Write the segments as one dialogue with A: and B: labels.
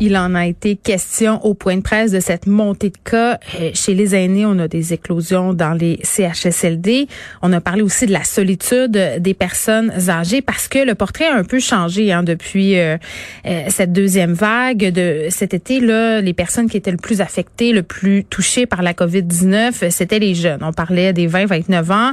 A: Il en a été question au point de presse de cette montée de cas. Euh, chez les aînés, on a des éclosions dans les CHSLD. On a parlé aussi de la solitude des personnes âgées parce que le portrait a un peu changé hein, depuis euh, euh, cette deuxième vague de cet été. Là, les personnes qui étaient le plus affectées, le plus touchées par la COVID-19, c'était les jeunes. On parlait des 20-29 ans.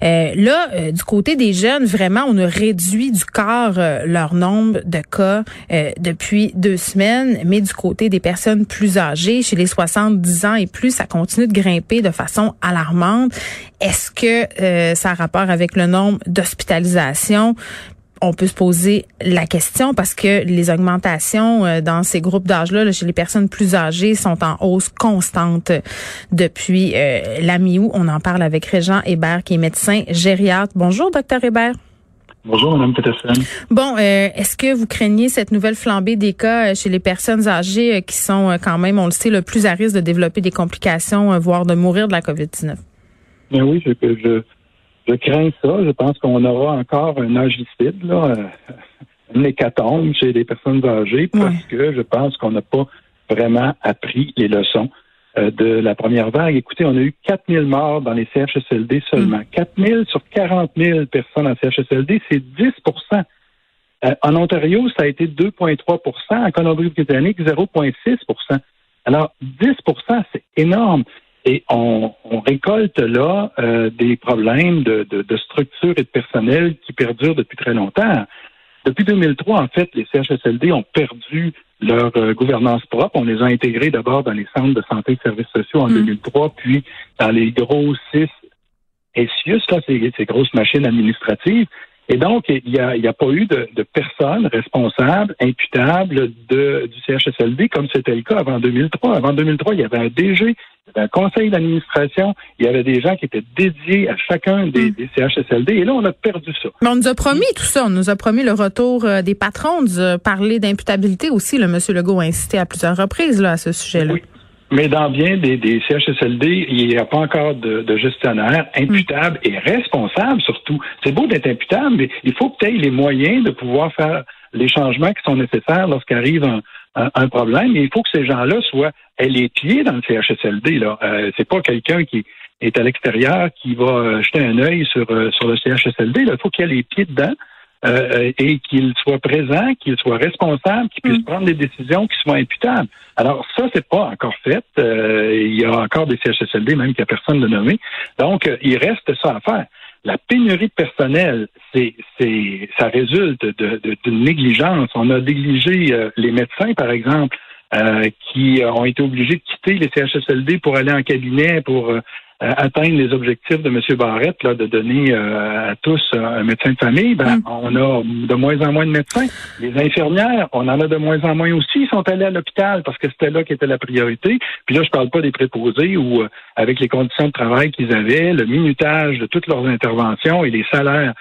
A: là, du côté des jeunes, vraiment, on a réduit du quart leur nombre de cas depuis deux semaines mais du côté des personnes plus âgées, chez les 70 ans et plus, ça continue de grimper de façon alarmante. Est-ce que euh, ça a rapport avec le nombre d'hospitalisations? on peut se poser la question parce que les augmentations euh, dans ces groupes d'âge-là, chez les personnes plus âgées, sont en hausse constante depuis euh, la mi-août. On en parle avec Régent Hébert, qui est médecin gériatre. Bonjour, docteur Hébert.
B: Bonjour, Mme Peterson.
A: Bon, euh, est-ce que vous craignez cette nouvelle flambée des cas euh, chez les personnes âgées euh, qui sont quand même, on le sait, le plus à risque de développer des complications, voire de mourir de la COVID-19?
B: Bien oui, je, je, je, crains ça. Je pense qu'on aura encore un agicide, là, une hécatombe chez les personnes âgées parce que je pense qu'on n'a pas vraiment appris les leçons de la première vague. Écoutez, on a eu 4 000 morts dans les CHSLD seulement. 4 mm. 000 sur 40 000 personnes en CHSLD, c'est 10% euh, En Ontario, ça a été 2,3% En Colombie-Britannique, 0,6% Alors, 10% c'est énorme. Et on, récolte là euh, des problèmes de, de, de structure et de personnel qui perdurent depuis très longtemps. Depuis 2003, en fait, les CHSLD ont perdu leur euh, gouvernance propre. On les a intégrés d'abord dans les centres de santé et de services sociaux en 2003, mm. puis dans les gros six SIUS, là, ces, ces grosses machines administratives. Et donc, il n'y a, a, pas eu de, de, personnes responsables, imputables de, du CHSLD, comme c'était le cas avant 2003. Avant 2003, il y avait un DG, un conseil d'administration, il y avait des gens qui étaient dédiés à chacun des, hmm. CHSLD, et là, on a perdu ça.
A: Mais on nous a promis tout ça, on nous a promis le retour euh, des patrons, on nous a parlé d'imputabilité aussi, le M. Legault a incité à plusieurs reprises là, à ce sujet-là.
B: Oui. Mais dans bien des, des CHSLD, il n'y a pas encore de, de gestionnaire imputable et responsable surtout. C'est beau d'être imputable, mais il faut aies les moyens de pouvoir faire les changements qui sont nécessaires lorsqu'arrive un, un, problème. Et il faut que ces gens-là soient les pieds dans le CHSLD. Là, euh, c'est pas quelqu'un qui est à l'extérieur qui va euh, jeter un œil sur euh, sur le CHSLD. Là. Il faut qu'il ait les pieds dedans. Euh, et qu'il soit présent, qu'il soit responsable, qu'il puisse mm. prendre des décisions qui soient imputables. Alors ça, c'est pas encore fait. Euh, il y a encore des CHSLD, même qu'il n'y a personne de nommé. Donc, euh, il reste ça à faire. La pénurie de personnel, c'est, c'est, ça résulte de, d'une négligence. On a négligé les médecins, par exemple, qui ont été obligés de quitter les CHSLD pour aller en cabinet, pour euh, atteindre les objectifs de M. Barrette, là, de donner euh, à tous un médecin de famille, ben, mm. on a de moins en moins de médecins. Les infirmières, on en a de moins en moins aussi. Ils sont allés à l'hôpital parce que c'était là qui était la priorité. Puis là, je parle pas des préposés où, euh, avec les conditions de travail qu'ils avaient, le minutage de toutes leurs interventions et les salaires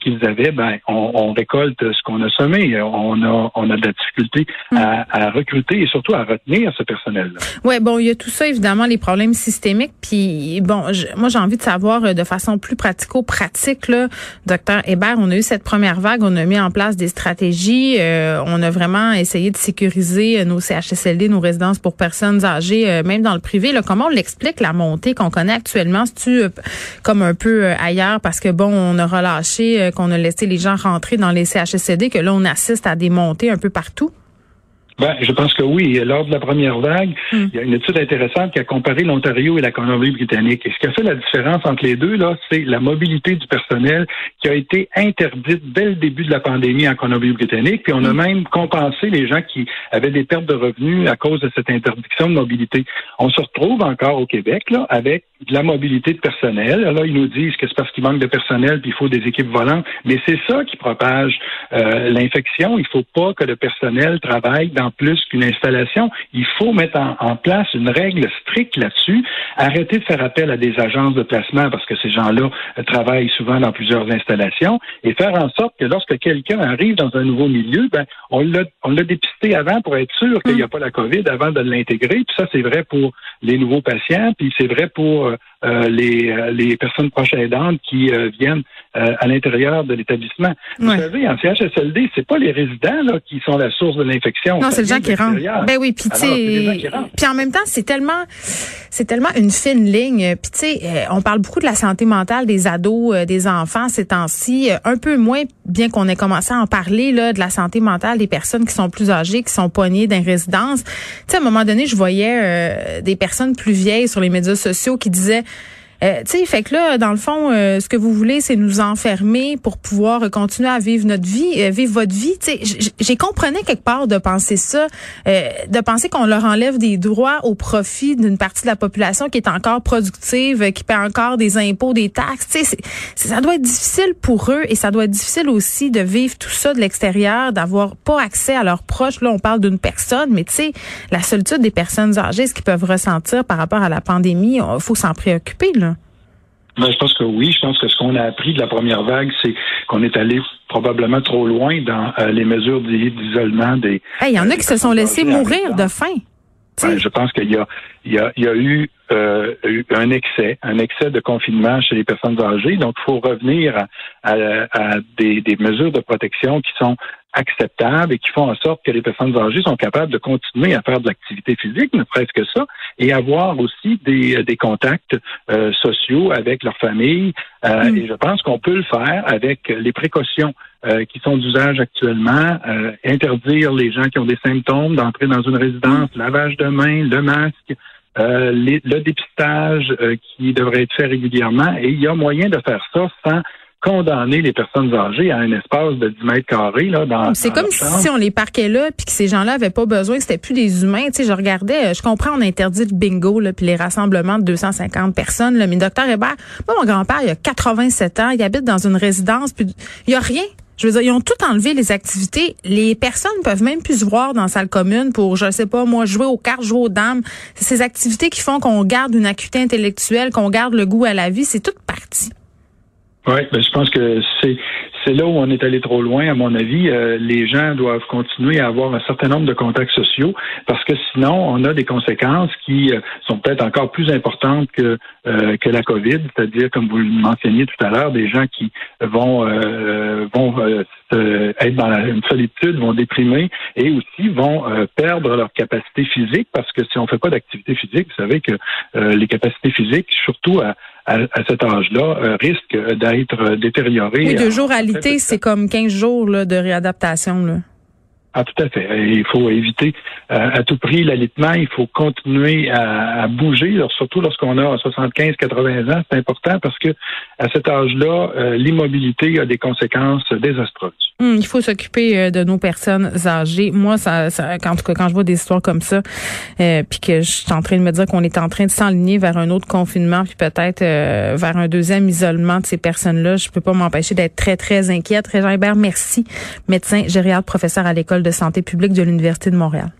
B: qu'ils avaient, ben, on, récolte ce qu'on a semé. On a, on a de la difficulté mm. à, recruter et surtout à retenir ce personnel-là.
A: Oui, bon, il y a tout ça, évidemment, les problèmes systémiques. Puis bon, moi j'ai envie de savoir euh, de façon plus pratico-pratique, là, docteur Hébert, on a eu cette première vague, on a mis en place des stratégies, euh, on a vraiment essayé de sécuriser euh, nos CHSLD, nos résidences pour personnes âgées, même dans le privé. Là, comment on l'explique la montée qu'on connaît actuellement? C'est-tu comme un peu ailleurs? Parce que bon, on a relâché, qu'on a laissé les gens rentrer dans les CHSLD, que là on assiste à des montées un peu partout?
B: Ben, je pense que oui. Lors de la première vague, hmm. il y a une étude intéressante qui a comparé l'Ontario et la Colombie-Britannique. Et ce qui a fait la différence entre les deux, là, c'est la mobilité du personnel qui a été interdite dès le début de la pandémie en Colombie-Britannique. Puis on a hmm. même compensé les gens qui avaient des pertes de revenus à cause de cette interdiction de mobilité. On se retrouve encore au Québec, là, avec de la mobilité de personnel. Là, ils nous disent que c'est parce qu'il manque de personnel puis il faut des équipes volantes. Mais c'est ça qui propage euh, l'infection. Il faut pas que le personnel travaille dans plus qu'une installation. Il faut mettre en, place une règle stricte là-dessus. Arrêter de faire appel à des agences de placement parce que ces gens-là euh, travaillent souvent dans plusieurs installations et faire en sorte que lorsque quelqu'un arrive dans un nouveau milieu, ben, on l'a, on l'a dépisté avant pour être sûr qu'il n'y a pas la COVID avant de l'intégrer. Puis ça, c'est vrai pour les nouveaux patients, puis c'est vrai pour euh, les, les personnes proches aidantes qui viennent à l'intérieur de l'établissement. Vous savez, en CHSLD, c'est pas les résidents là, qui sont la source de l'infection.
A: Non, c'est le gens qui rentrent. Ben oui, puis puis en même temps, c'est tellement, c'est tellement une fine ligne. Puis tu sais, on parle beaucoup de la santé mentale des ados, des enfants ces temps-ci, un peu moins, bien qu'on ait commencé à en parler là, de la santé mentale des personnes qui sont plus âgées, qui sont poignées dans résidence. Tu sais, à un moment donné, je voyais euh, des personnes plus vieilles sur les médias sociaux qui disaient euh, tu sais, fait que là, dans le fond, euh, ce que vous voulez, c'est nous enfermer pour pouvoir continuer à vivre notre vie, euh, vivre votre vie. Tu sais, j'ai compris quelque part de penser ça, de penser qu'on leur enlève des droits au profit d'une partie de la population qui est encore productive, qui paie encore des impôts, des taxes. Tu sais, ça doit être difficile pour eux et ça doit être difficile aussi de vivre tout ça de l'extérieur, d'avoir pas accès à leurs proches. Là, on parle d'une personne, mais tu sais, la solitude des personnes âgées, ce qu'ils peuvent ressentir par rapport à la pandémie, il faut s'en préoccuper là.
B: Ben, je pense que oui. Je pense que ce qu'on a appris de la première vague, c'est qu'on est allé probablement trop loin dans euh, les mesures d'isolement des.
A: Il y en a qui se sont laissés mourir de faim.
B: Ben, je pense qu'il y a, il y a, il y a eu, euh, un excès, un excès de confinement chez les personnes âgées. Donc, il faut revenir à, à, des, des, mesures de protection qui sont acceptables et qui font en sorte que les personnes âgées sont capables de continuer à faire de l'activité physique, ne presque ça, et avoir aussi des, des contacts euh, sociaux avec leur famille. Euh, mm. Et je pense qu'on peut le faire avec les précautions euh, qui sont d'usage actuellement, interdire les gens qui ont des symptômes d'entrer dans une résidence, mm. lavage de mains, le masque, le dépistage qui devrait être fait régulièrement. Et il y a moyen de faire ça sans condamner les personnes âgées à un espace de 10 mètres carrés là dans
A: C'est comme si on les parquait là puis que ces gens-là avaient pas besoin, que c'était plus des humains, tu sais, je regardais, euh, je comprends on interdit le bingo là puis les rassemblements de 250 personnes là, mais docteur Hébert, moi mon grand-père, il a 87 ans, il habite dans une résidence puis il y a rien je veux dire, ils ont tout enlevé les activités. Les personnes peuvent même plus se voir dans la salle commune pour, je sais pas, moi, jouer aux cartes, jouer aux dames. C'est ces activités qui font qu'on garde une acuité intellectuelle, qu'on garde le goût à la vie. C'est toute partie.
B: Oui, ben, je pense que c'est c'est là où on est allé trop loin, à mon avis. Euh, les gens doivent continuer à avoir un certain nombre de contacts sociaux parce que sinon, on a des conséquences qui euh, sont peut-être encore plus importantes que, euh, que la COVID, c'est-à-dire, comme vous le mentionniez tout à l'heure, des gens qui vont, vont être dans la, une solitude, vont déprimer et aussi vont perdre leur capacité physique parce que si on fait pas d'activité physique, vous savez que les capacités physiques, surtout à, à, cet âge-là, risquent d'être détériorées.
A: Oui, de jour à c'est comme 15 jours de réadaptation. Là.
B: Ah, tout à fait. Il faut éviter euh, à tout prix l'alitement. Il faut continuer à, bouger, surtout lorsqu'on a 75, 80 ans. C'est important parce que à cet âge-là, euh, l'immobilité a des conséquences désastreuses.
A: Hum, il faut s'occuper euh, de nos personnes âgées. Moi, ça, ça, en tout cas, quand je vois des histoires comme ça, puis que je suis en train de me dire qu'on est en train de s'enligner vers un autre confinement, puis peut-être vers un deuxième isolement de ces personnes-là, je peux pas m'empêcher d'être très, très inquiète. Régent Hébert, merci. Médecin gériatre, professeur à l'école de santé publique de l'Université de Montréal.